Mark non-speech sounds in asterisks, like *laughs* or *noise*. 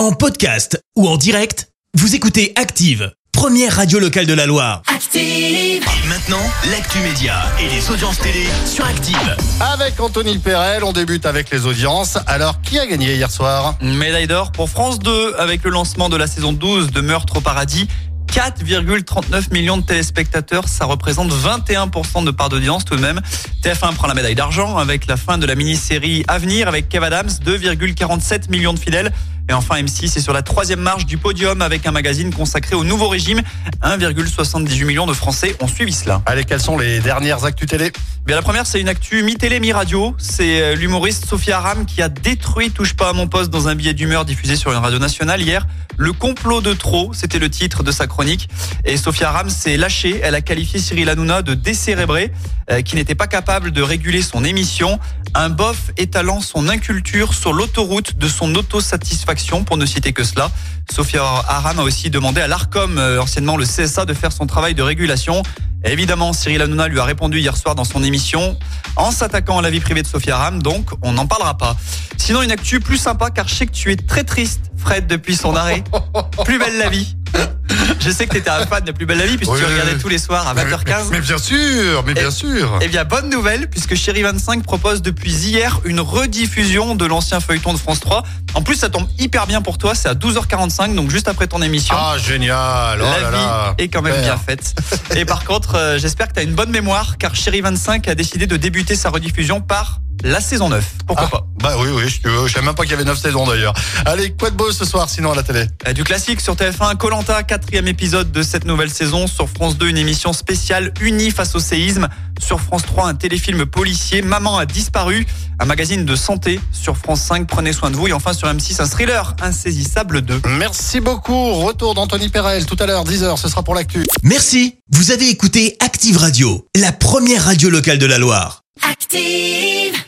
En podcast ou en direct, vous écoutez Active, première radio locale de la Loire. Active. Et maintenant, l'actu média et les audiences télé sur Active. Avec Anthony Perel, on débute avec les audiences. Alors, qui a gagné hier soir? Une médaille d'or pour France 2 avec le lancement de la saison 12 de Meurtre au paradis. 4,39 millions de téléspectateurs, ça représente 21% de part d'audience tout de même. TF1 prend la médaille d'argent avec la fin de la mini-série Avenir avec Kev Adams, 2,47 millions de fidèles. Et enfin M6 est sur la troisième marche du podium avec un magazine consacré au nouveau régime. 1,78 millions de Français ont suivi cela. Allez, quelles sont les dernières actus télé? Bien, la première, c'est une actu mi-télé, mi-radio. C'est euh, l'humoriste Sophia Aram qui a détruit Touche pas à mon poste dans un billet d'humeur diffusé sur une radio nationale hier. Le complot de trop, c'était le titre de sa chronique. Et Sophia Aram s'est lâchée. Elle a qualifié Cyril Hanouna de décérébré, euh, qui n'était pas capable de réguler son émission. Un bof étalant son inculture sur l'autoroute de son autosatisfaction, pour ne citer que cela. Sophia Aram a aussi demandé à l'ARCOM, euh, anciennement le CSA, de faire son travail de régulation. Évidemment, Cyril Hanouna lui a répondu hier soir dans son émission en s'attaquant à la vie privée de Sophia Aram, donc on n'en parlera pas. Sinon, une actu plus sympa car je sais que tu es très triste, Fred, depuis son arrêt. *laughs* Plus belle la vie. *laughs* Je sais que tu étais un fan de Plus belle la vie puisque Oui, tu regardais tous les soirs à 20h15. Mais bien sûr, mais bien Et- sûr. Eh bien, bonne nouvelle, puisque Chéri 25 propose depuis hier une rediffusion de l'ancien feuilleton de France 3. En plus, ça tombe hyper bien pour toi, c'est à 12h45, donc juste après ton émission. Ah, génial. Oh la là vie là. est quand même bien faite. *laughs* Et par contre, euh, j'espère que tu as une bonne mémoire, car Chéri 25 a décidé de débuter sa rediffusion par la saison 9. Pourquoi Ah, pas Bah oui, oui, je, je savais même pas qu'il y avait 9 saisons d'ailleurs. Allez, quoi de beau ce soir sinon à la télé Euh, Du classique sur TF1, Colanta, quatrième épisode de cette nouvelle saison. Sur France 2, une émission spéciale unie face au séisme. Sur France 3, un téléfilm policier, Maman a disparu. Un magazine de santé. Sur France 5, Prenez soin de vous. Et enfin sur M6, un thriller, Insaisissable 2. Merci beaucoup. Retour d'Anthony Perel tout à l'heure, 10h, ce sera pour l'actu. Merci, vous avez écouté Active Radio, la première radio locale de la Loire. Active.